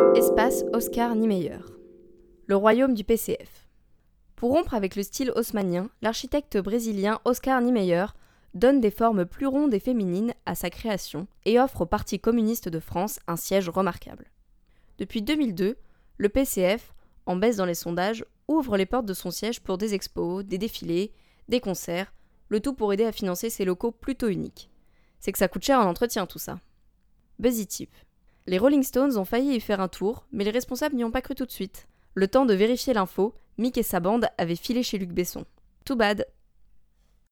Espace Oscar Niemeyer. Le royaume du PCF. Pour rompre avec le style haussmannien, l'architecte brésilien Oscar Niemeyer donne des formes plus rondes et féminines à sa création et offre au Parti communiste de France un siège remarquable. Depuis 2002, le PCF, en baisse dans les sondages, ouvre les portes de son siège pour des expos, des défilés, des concerts, le tout pour aider à financer ses locaux plutôt uniques. C'est que ça coûte cher en entretien tout ça. Les Rolling Stones ont failli y faire un tour, mais les responsables n'y ont pas cru tout de suite. Le temps de vérifier l'info, Mick et sa bande avaient filé chez Luc Besson. Too bad.